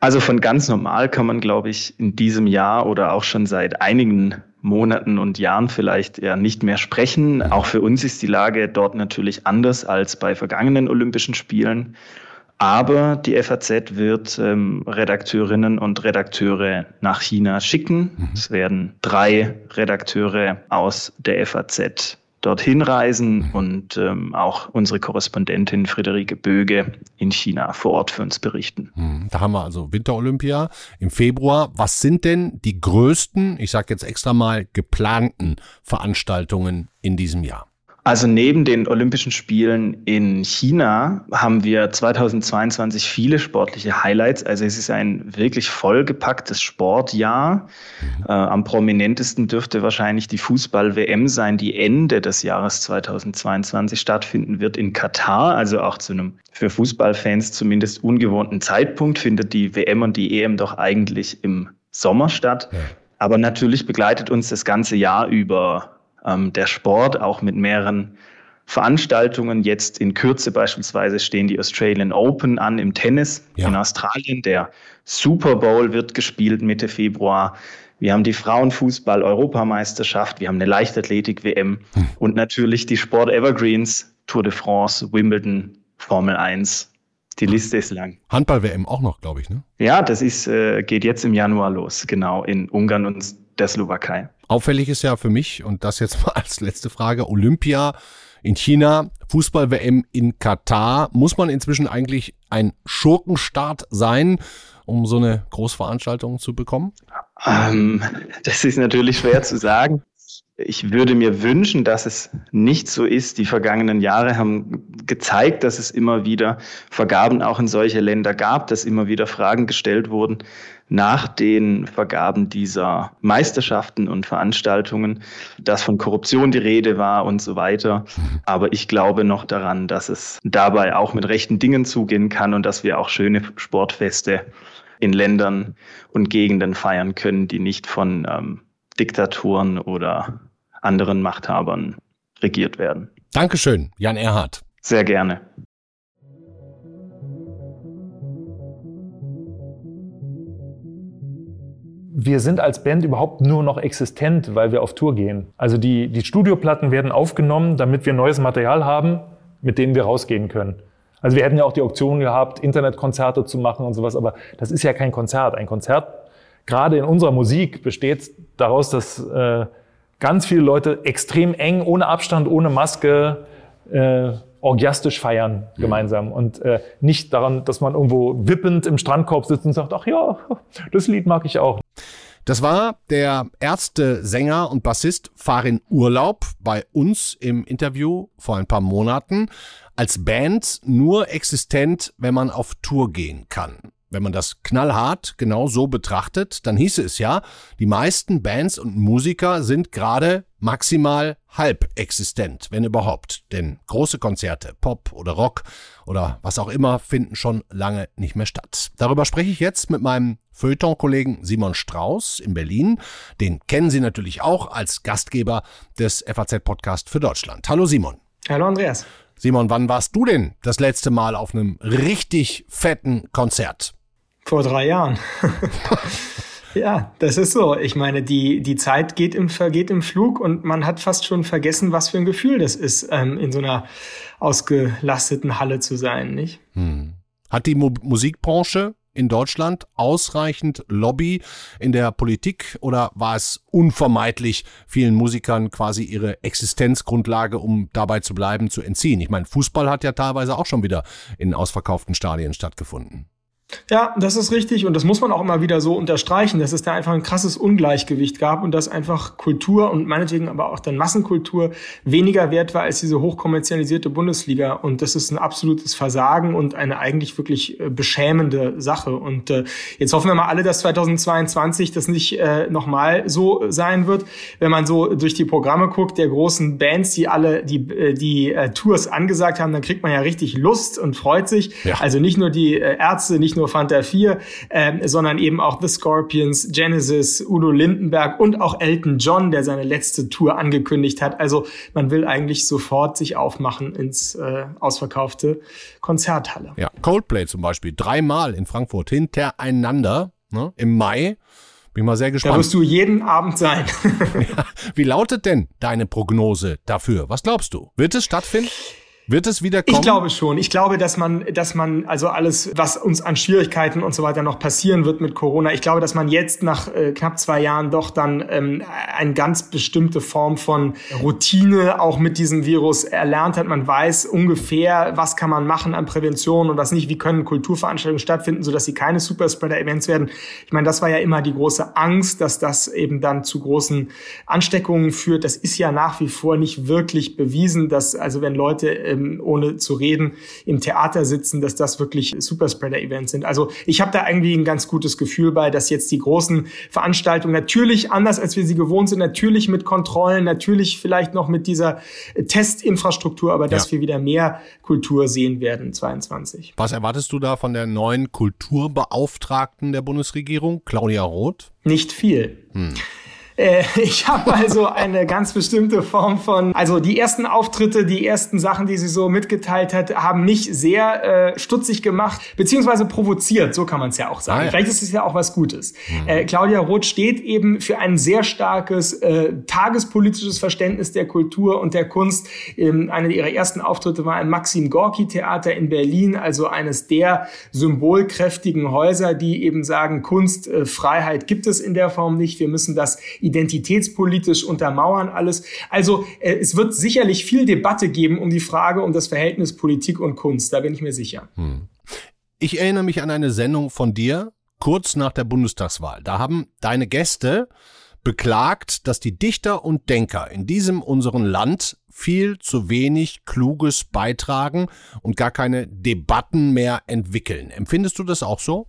Also von ganz normal kann man, glaube ich, in diesem Jahr oder auch schon seit einigen Monaten und Jahren vielleicht ja nicht mehr sprechen. Auch für uns ist die Lage dort natürlich anders als bei vergangenen Olympischen Spielen. Aber die FAZ wird ähm, Redakteurinnen und Redakteure nach China schicken. Mhm. Es werden drei Redakteure aus der FAZ dorthin reisen und ähm, auch unsere Korrespondentin Friederike Böge in China vor Ort für uns berichten. Mhm. Da haben wir also Winterolympia im Februar. Was sind denn die größten, ich sage jetzt extra mal, geplanten Veranstaltungen in diesem Jahr? Also neben den Olympischen Spielen in China haben wir 2022 viele sportliche Highlights. Also es ist ein wirklich vollgepacktes Sportjahr. Mhm. Äh, am prominentesten dürfte wahrscheinlich die Fußball-WM sein, die Ende des Jahres 2022 stattfinden wird in Katar. Also auch zu einem für Fußballfans zumindest ungewohnten Zeitpunkt findet die WM und die EM doch eigentlich im Sommer statt. Ja. Aber natürlich begleitet uns das ganze Jahr über ähm, der Sport, auch mit mehreren Veranstaltungen. Jetzt in Kürze beispielsweise stehen die Australian Open an im Tennis ja. in Australien. Der Super Bowl wird gespielt Mitte Februar. Wir haben die Frauenfußball-Europameisterschaft, wir haben eine Leichtathletik-WM hm. und natürlich die Sport Evergreens, Tour de France, Wimbledon, Formel 1. Die Liste ist lang. Handball-WM auch noch, glaube ich, ne? Ja, das ist, äh, geht jetzt im Januar los, genau, in Ungarn und der Slowakei. Auffällig ist ja für mich, und das jetzt mal als letzte Frage, Olympia in China, Fußball-WM in Katar. Muss man inzwischen eigentlich ein Schurkenstaat sein, um so eine Großveranstaltung zu bekommen? Ähm, das ist natürlich schwer zu sagen. Ich würde mir wünschen, dass es nicht so ist. Die vergangenen Jahre haben gezeigt, dass es immer wieder Vergaben auch in solche Länder gab, dass immer wieder Fragen gestellt wurden nach den Vergaben dieser Meisterschaften und Veranstaltungen, dass von Korruption die Rede war und so weiter. Aber ich glaube noch daran, dass es dabei auch mit rechten Dingen zugehen kann und dass wir auch schöne Sportfeste in Ländern und Gegenden feiern können, die nicht von ähm, Diktaturen oder anderen Machthabern regiert werden. Dankeschön, Jan Erhardt. Sehr gerne. Wir sind als Band überhaupt nur noch existent, weil wir auf Tour gehen. Also die, die Studioplatten werden aufgenommen, damit wir neues Material haben, mit dem wir rausgehen können. Also wir hätten ja auch die Option gehabt, Internetkonzerte zu machen und sowas, aber das ist ja kein Konzert. Ein Konzert, gerade in unserer Musik, besteht daraus, dass äh, ganz viele Leute extrem eng, ohne Abstand, ohne Maske, äh, orgiastisch feiern mhm. gemeinsam und äh, nicht daran, dass man irgendwo wippend im Strandkorb sitzt und sagt, ach ja, das Lied mag ich auch. Das war der erste Sänger und Bassist Farin Urlaub bei uns im Interview vor ein paar Monaten. Als Band nur existent, wenn man auf Tour gehen kann. Wenn man das knallhart genau so betrachtet, dann hieße es ja, die meisten Bands und Musiker sind gerade maximal halb existent, wenn überhaupt. Denn große Konzerte, Pop oder Rock oder was auch immer, finden schon lange nicht mehr statt. Darüber spreche ich jetzt mit meinem Feuilleton-Kollegen Simon Strauß in Berlin. Den kennen Sie natürlich auch als Gastgeber des FAZ-Podcast für Deutschland. Hallo Simon. Hallo Andreas. Simon, wann warst du denn das letzte Mal auf einem richtig fetten Konzert? Vor drei Jahren. ja, das ist so. Ich meine, die, die Zeit geht im, vergeht im Flug und man hat fast schon vergessen, was für ein Gefühl das ist, ähm, in so einer ausgelasteten Halle zu sein, nicht? Hm. Hat die Mu Musikbranche in Deutschland ausreichend Lobby in der Politik oder war es unvermeidlich, vielen Musikern quasi ihre Existenzgrundlage, um dabei zu bleiben, zu entziehen? Ich meine, Fußball hat ja teilweise auch schon wieder in ausverkauften Stadien stattgefunden. Ja, das ist richtig und das muss man auch immer wieder so unterstreichen, dass es da einfach ein krasses Ungleichgewicht gab und dass einfach Kultur und meinetwegen aber auch dann Massenkultur weniger wert war als diese hochkommerzialisierte Bundesliga und das ist ein absolutes Versagen und eine eigentlich wirklich äh, beschämende Sache und äh, jetzt hoffen wir mal alle, dass 2022 das nicht äh, nochmal so sein wird. Wenn man so durch die Programme guckt der großen Bands, die alle die, äh, die äh, Tours angesagt haben, dann kriegt man ja richtig Lust und freut sich. Ja. Also nicht nur die äh, Ärzte, nicht nur Fanta 4, äh, sondern eben auch The Scorpions, Genesis, Udo Lindenberg und auch Elton John, der seine letzte Tour angekündigt hat. Also man will eigentlich sofort sich aufmachen ins äh, ausverkaufte Konzerthalle. Ja, Coldplay zum Beispiel, dreimal in Frankfurt hintereinander ne, im Mai. Bin mal sehr gespannt. Da wirst du jeden Abend sein. ja, wie lautet denn deine Prognose dafür? Was glaubst du? Wird es stattfinden? Wird es wieder kommen? Ich glaube schon. Ich glaube, dass man, dass man, also alles, was uns an Schwierigkeiten und so weiter noch passieren wird mit Corona, ich glaube, dass man jetzt nach äh, knapp zwei Jahren doch dann ähm, eine ganz bestimmte Form von Routine auch mit diesem Virus erlernt hat. Man weiß ungefähr, was kann man machen an Prävention und was nicht. Wie können Kulturveranstaltungen stattfinden, sodass sie keine Superspreader-Events werden. Ich meine, das war ja immer die große Angst, dass das eben dann zu großen Ansteckungen führt. Das ist ja nach wie vor nicht wirklich bewiesen, dass also wenn Leute äh, ähm, ohne zu reden, im Theater sitzen, dass das wirklich Superspreader-Events sind. Also ich habe da irgendwie ein ganz gutes Gefühl bei, dass jetzt die großen Veranstaltungen natürlich anders, als wir sie gewohnt sind, natürlich mit Kontrollen, natürlich vielleicht noch mit dieser Testinfrastruktur, aber dass ja. wir wieder mehr Kultur sehen werden 22. Was erwartest du da von der neuen Kulturbeauftragten der Bundesregierung, Claudia Roth? Nicht viel. Hm. Äh, ich habe also eine ganz bestimmte Form von, also die ersten Auftritte, die ersten Sachen, die sie so mitgeteilt hat, haben mich sehr äh, stutzig gemacht, beziehungsweise provoziert, so kann man es ja auch sagen. Ah, ja. Vielleicht ist es ja auch was Gutes. Mhm. Äh, Claudia Roth steht eben für ein sehr starkes äh, tagespolitisches Verständnis der Kultur und der Kunst. Ähm, eine ihrer ersten Auftritte war im Maxim Gorki Theater in Berlin, also eines der symbolkräftigen Häuser, die eben sagen, Kunst, äh, Freiheit gibt es in der Form nicht. Wir müssen das identitätspolitisch untermauern alles. Also äh, es wird sicherlich viel Debatte geben um die Frage um das Verhältnis Politik und Kunst, da bin ich mir sicher. Hm. Ich erinnere mich an eine Sendung von dir, kurz nach der Bundestagswahl. Da haben deine Gäste beklagt, dass die Dichter und Denker in diesem unseren Land viel zu wenig Kluges beitragen und gar keine Debatten mehr entwickeln. Empfindest du das auch so?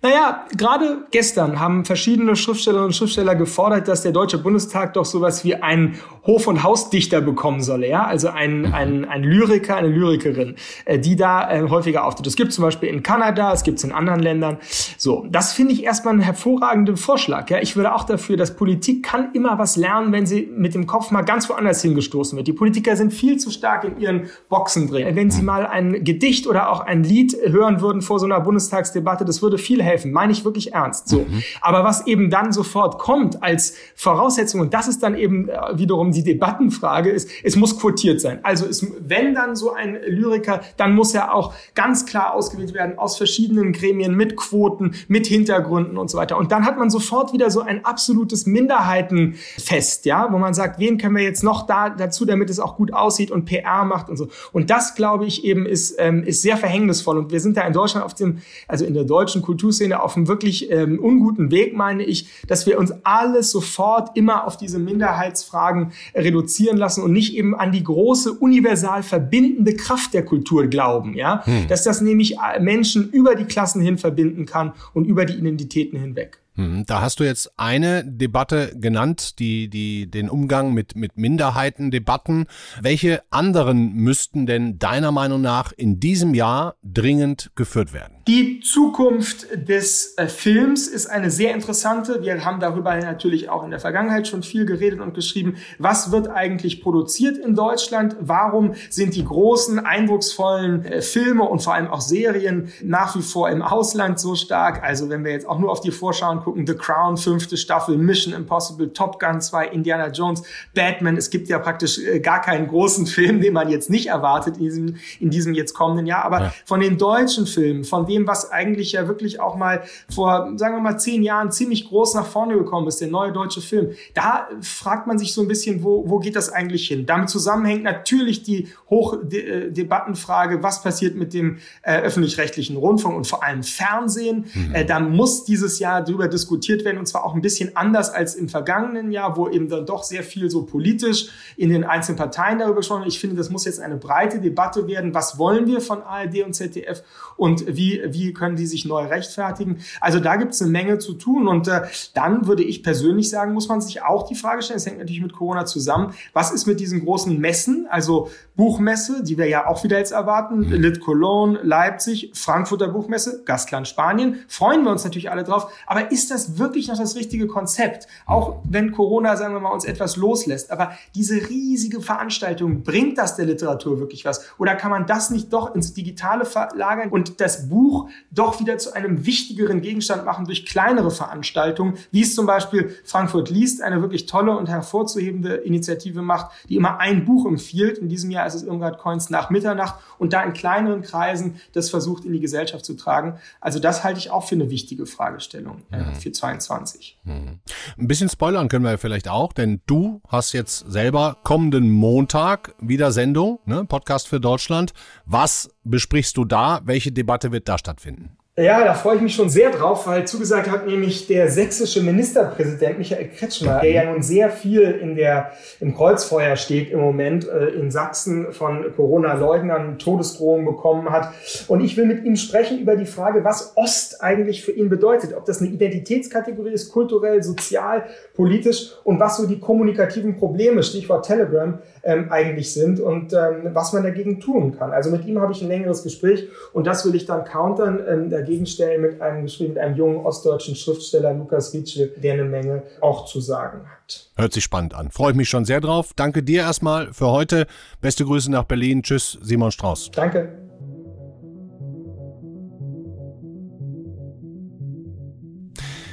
Naja, gerade gestern haben verschiedene Schriftstellerinnen und Schriftsteller gefordert, dass der Deutsche Bundestag doch sowas wie einen Hof- und Hausdichter bekommen solle, ja, also ein, ein, ein Lyriker, eine Lyrikerin, äh, die da äh, häufiger auftritt. Es gibt zum Beispiel in Kanada, es gibt es in anderen Ländern. So, das finde ich erstmal einen hervorragenden Vorschlag. Ja, ich würde auch dafür, dass Politik kann immer was lernen, wenn sie mit dem Kopf mal ganz woanders hingestoßen wird. Die Politiker sind viel zu stark in ihren Boxen drin. Wenn sie mal ein Gedicht oder auch ein Lied hören würden vor so einer Bundestagsdebatte, das würde viel helfen. Meine ich wirklich ernst. So. Mhm. Aber was eben dann sofort kommt als Voraussetzung, und das ist dann eben äh, wiederum die Debattenfrage, ist, es muss quotiert sein. Also es, wenn dann so ein Lyriker, dann muss er auch ganz klar ausgewählt werden aus verschiedenen Gremien mit Quoten, mit Hintergründen und so weiter. Und dann hat man sofort wieder so ein absolutes Minderheitenfest, ja, wo man sagt, wen können wir jetzt noch da dazu, damit es auch gut aussieht und PR macht und so. Und das, glaube ich, eben ist, ähm, ist sehr verhängnisvoll. Und wir sind da in Deutschland auf dem, also in der deutschen Kulturszene auf einem wirklich ähm, unguten Weg, meine ich, dass wir uns alles sofort immer auf diese Minderheitsfragen reduzieren lassen und nicht eben an die große universal verbindende Kraft der Kultur glauben, ja, hm. dass das nämlich äh, Menschen über die Klassen hin verbinden kann und über die Identitäten hinweg. Hm, da hast du jetzt eine Debatte genannt, die, die, den Umgang mit, mit Minderheitendebatten. Welche anderen müssten denn deiner Meinung nach in diesem Jahr dringend geführt werden? Die Zukunft des äh, Films ist eine sehr interessante. Wir haben darüber natürlich auch in der Vergangenheit schon viel geredet und geschrieben. Was wird eigentlich produziert in Deutschland? Warum sind die großen, eindrucksvollen äh, Filme und vor allem auch Serien nach wie vor im Ausland so stark? Also wenn wir jetzt auch nur auf die Vorschauen gucken, The Crown, fünfte Staffel, Mission Impossible, Top Gun 2, Indiana Jones, Batman. Es gibt ja praktisch äh, gar keinen großen Film, den man jetzt nicht erwartet in diesem, in diesem jetzt kommenden Jahr. Aber ja. von den deutschen Filmen, von dem dem, was eigentlich ja wirklich auch mal vor, sagen wir mal, zehn Jahren ziemlich groß nach vorne gekommen ist, der neue deutsche Film. Da fragt man sich so ein bisschen, wo, wo geht das eigentlich hin? Damit zusammenhängt natürlich die Hochdebattenfrage, was passiert mit dem äh, öffentlich-rechtlichen Rundfunk und vor allem Fernsehen. Mhm. Äh, da muss dieses Jahr darüber diskutiert werden und zwar auch ein bisschen anders als im vergangenen Jahr, wo eben dann doch sehr viel so politisch in den einzelnen Parteien darüber gesprochen wird. Ich finde, das muss jetzt eine breite Debatte werden. Was wollen wir von ARD und ZDF und wie, wie können die sich neu rechtfertigen? Also da gibt es eine Menge zu tun. Und äh, dann würde ich persönlich sagen, muss man sich auch die Frage stellen, es hängt natürlich mit Corona zusammen, was ist mit diesen großen Messen, also Buchmesse, die wir ja auch wieder jetzt erwarten, mhm. Lit Cologne, Leipzig, Frankfurter Buchmesse, Gastland Spanien, freuen wir uns natürlich alle drauf. Aber ist das wirklich noch das richtige Konzept? Auch wenn Corona, sagen wir mal, uns etwas loslässt. Aber diese riesige Veranstaltung, bringt das der Literatur wirklich was? Oder kann man das nicht doch ins Digitale verlagern und das Buch Buch doch wieder zu einem wichtigeren Gegenstand machen durch kleinere Veranstaltungen, wie es zum Beispiel Frankfurt liest, eine wirklich tolle und hervorzuhebende Initiative macht, die immer ein Buch empfiehlt. In diesem Jahr ist es Irmgard Coins nach Mitternacht und da in kleineren Kreisen das versucht in die Gesellschaft zu tragen. Also das halte ich auch für eine wichtige Fragestellung äh, mhm. für 22. Mhm. Ein bisschen spoilern können wir vielleicht auch, denn du hast jetzt selber kommenden Montag wieder Sendung, ne? Podcast für Deutschland. Was besprichst du da? Welche Debatte wird da stattfinden? Ja, da freue ich mich schon sehr drauf, weil zugesagt hat nämlich der sächsische Ministerpräsident Michael Kretschmer, der ja nun sehr viel in der, im Kreuzfeuer steht im Moment äh, in Sachsen von Corona-Leugnern Todesdrohungen bekommen hat. Und ich will mit ihm sprechen über die Frage, was Ost eigentlich für ihn bedeutet. Ob das eine Identitätskategorie ist, kulturell, sozial, politisch und was so die kommunikativen Probleme, Stichwort Telegram, ähm, eigentlich sind und ähm, was man dagegen tun kann. Also mit ihm habe ich ein längeres Gespräch und das will ich dann countern, ähm, dagegen stellen mit einem Gespräch mit einem jungen ostdeutschen Schriftsteller, Lukas Rietschel, der eine Menge auch zu sagen hat. Hört sich spannend an. Freue ich mich schon sehr drauf. Danke dir erstmal für heute. Beste Grüße nach Berlin. Tschüss, Simon Strauß. Danke.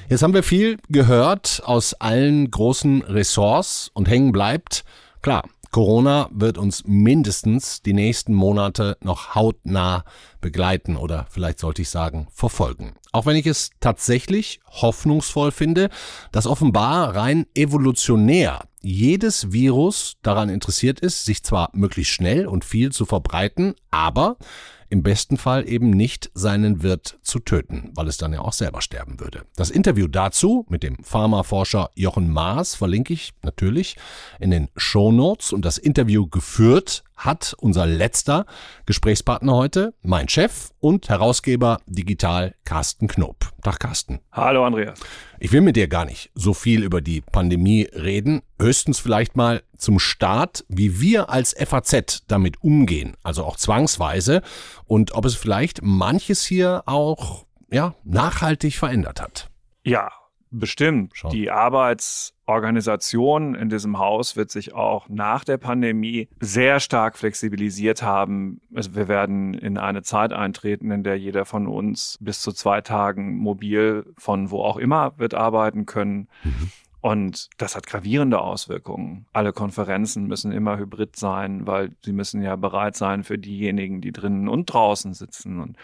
Jetzt haben wir viel gehört aus allen großen Ressorts und hängen bleibt, klar, Corona wird uns mindestens die nächsten Monate noch hautnah begleiten oder vielleicht sollte ich sagen verfolgen. Auch wenn ich es tatsächlich hoffnungsvoll finde, dass offenbar rein evolutionär jedes Virus daran interessiert ist, sich zwar möglichst schnell und viel zu verbreiten, aber im besten Fall eben nicht seinen Wirt zu töten, weil es dann ja auch selber sterben würde. Das Interview dazu mit dem Pharmaforscher Jochen Maas verlinke ich natürlich in den Show Notes und das Interview geführt hat unser letzter Gesprächspartner heute, mein Chef und Herausgeber Digital Carsten Knob. Tag Carsten. Hallo Andreas. Ich will mit dir gar nicht so viel über die Pandemie reden, höchstens vielleicht mal zum Start, wie wir als FAZ damit umgehen, also auch zwangsweise und ob es vielleicht manches hier auch ja, nachhaltig verändert hat. Ja, Bestimmt. Schon. Die Arbeitsorganisation in diesem Haus wird sich auch nach der Pandemie sehr stark flexibilisiert haben. Also wir werden in eine Zeit eintreten, in der jeder von uns bis zu zwei Tagen mobil von wo auch immer wird arbeiten können. Mhm. Und das hat gravierende Auswirkungen. Alle Konferenzen müssen immer hybrid sein, weil sie müssen ja bereit sein für diejenigen, die drinnen und draußen sitzen. Und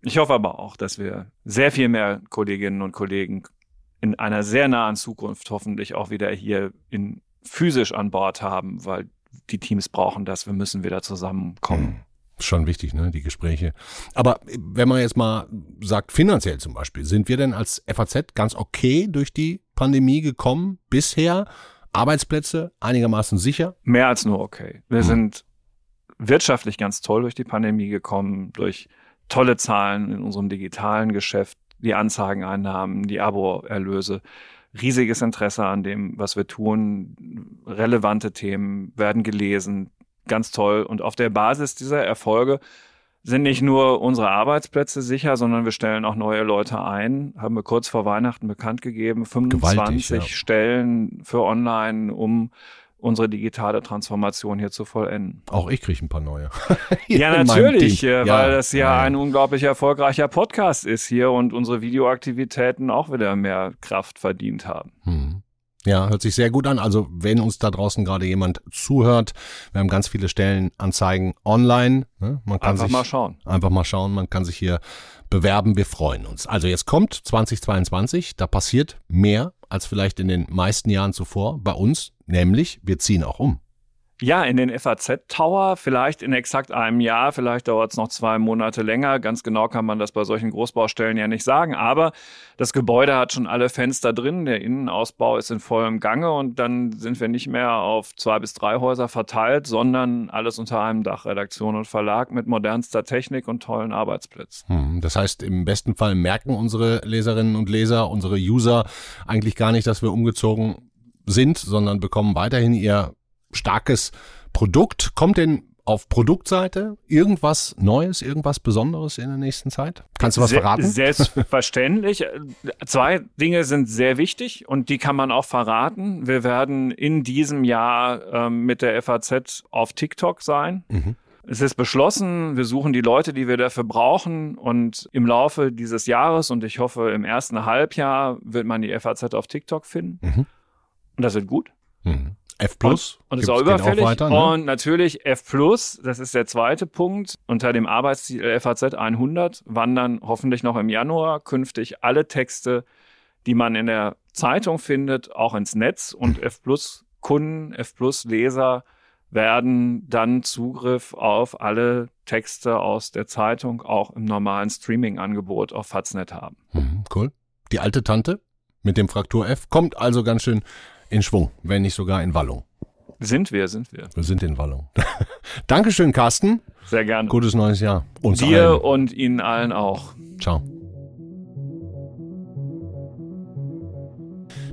ich hoffe aber auch, dass wir sehr viel mehr Kolleginnen und Kollegen in einer sehr nahen Zukunft hoffentlich auch wieder hier in physisch an Bord haben, weil die Teams brauchen das. Wir müssen wieder zusammenkommen. Hm. Schon wichtig, ne, die Gespräche. Aber wenn man jetzt mal sagt, finanziell zum Beispiel, sind wir denn als FAZ ganz okay durch die Pandemie gekommen bisher? Arbeitsplätze einigermaßen sicher? Mehr als nur okay. Wir hm. sind wirtschaftlich ganz toll durch die Pandemie gekommen, durch tolle Zahlen in unserem digitalen Geschäft, die Anzeigeneinnahmen, die Abo-Erlöse. Riesiges Interesse an dem, was wir tun. Relevante Themen werden gelesen. Ganz toll. Und auf der Basis dieser Erfolge sind nicht nur unsere Arbeitsplätze sicher, sondern wir stellen auch neue Leute ein. Haben wir kurz vor Weihnachten bekannt gegeben. 25 Gewaltig, ja. Stellen für online, um unsere digitale Transformation hier zu vollenden. Auch ich kriege ein paar neue. ja, natürlich, äh, weil ja, das ja, ja, ein unglaublich erfolgreicher Podcast ist hier und unsere Videoaktivitäten auch wieder mehr Kraft verdient haben. Hm. Ja, hört sich sehr gut an. Also wenn uns da draußen gerade jemand zuhört, wir haben ganz viele Stellenanzeigen online. Ne? Man kann einfach sich mal schauen. Einfach mal schauen. Man kann sich hier bewerben. Wir freuen uns. Also jetzt kommt 2022. Da passiert mehr als vielleicht in den meisten Jahren zuvor bei uns. Nämlich, wir ziehen auch um. Ja, in den FAZ-Tower, vielleicht in exakt einem Jahr, vielleicht dauert es noch zwei Monate länger. Ganz genau kann man das bei solchen Großbaustellen ja nicht sagen. Aber das Gebäude hat schon alle Fenster drin, der Innenausbau ist in vollem Gange und dann sind wir nicht mehr auf zwei bis drei Häuser verteilt, sondern alles unter einem Dach, Redaktion und Verlag mit modernster Technik und tollen Arbeitsplätzen. Hm, das heißt, im besten Fall merken unsere Leserinnen und Leser, unsere User eigentlich gar nicht, dass wir umgezogen sind, sondern bekommen weiterhin ihr starkes Produkt. Kommt denn auf Produktseite irgendwas Neues, irgendwas Besonderes in der nächsten Zeit? Kannst du was verraten? Selbstverständlich. Zwei Dinge sind sehr wichtig und die kann man auch verraten. Wir werden in diesem Jahr ähm, mit der FAZ auf TikTok sein. Mhm. Es ist beschlossen, wir suchen die Leute, die wir dafür brauchen und im Laufe dieses Jahres und ich hoffe im ersten Halbjahr wird man die FAZ auf TikTok finden. Mhm. Und das wird gut. Mhm. F Plus. Und, und ist auch überfällig. Auch weiter, ne? Und natürlich F Plus, das ist der zweite Punkt. Unter dem Arbeitsziel FAZ 100 wandern hoffentlich noch im Januar künftig alle Texte, die man in der Zeitung findet, auch ins Netz. Und. F Plus Kunden, F Plus Leser werden dann Zugriff auf alle Texte aus der Zeitung auch im normalen Streaming-Angebot auf Faznet haben. Mhm, cool. Die alte Tante mit dem Fraktur F kommt also ganz schön in Schwung, wenn nicht sogar in Wallung. Sind wir, sind wir. Wir sind in Wallung. Dankeschön, Carsten. Sehr gerne. Gutes neues Jahr. Uns Dir allen. und Ihnen allen auch. Ciao.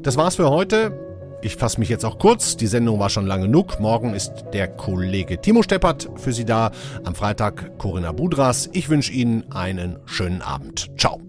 Das war's für heute. Ich fasse mich jetzt auch kurz. Die Sendung war schon lang genug. Morgen ist der Kollege Timo Steppert für Sie da. Am Freitag Corinna Budras. Ich wünsche Ihnen einen schönen Abend. Ciao.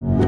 you.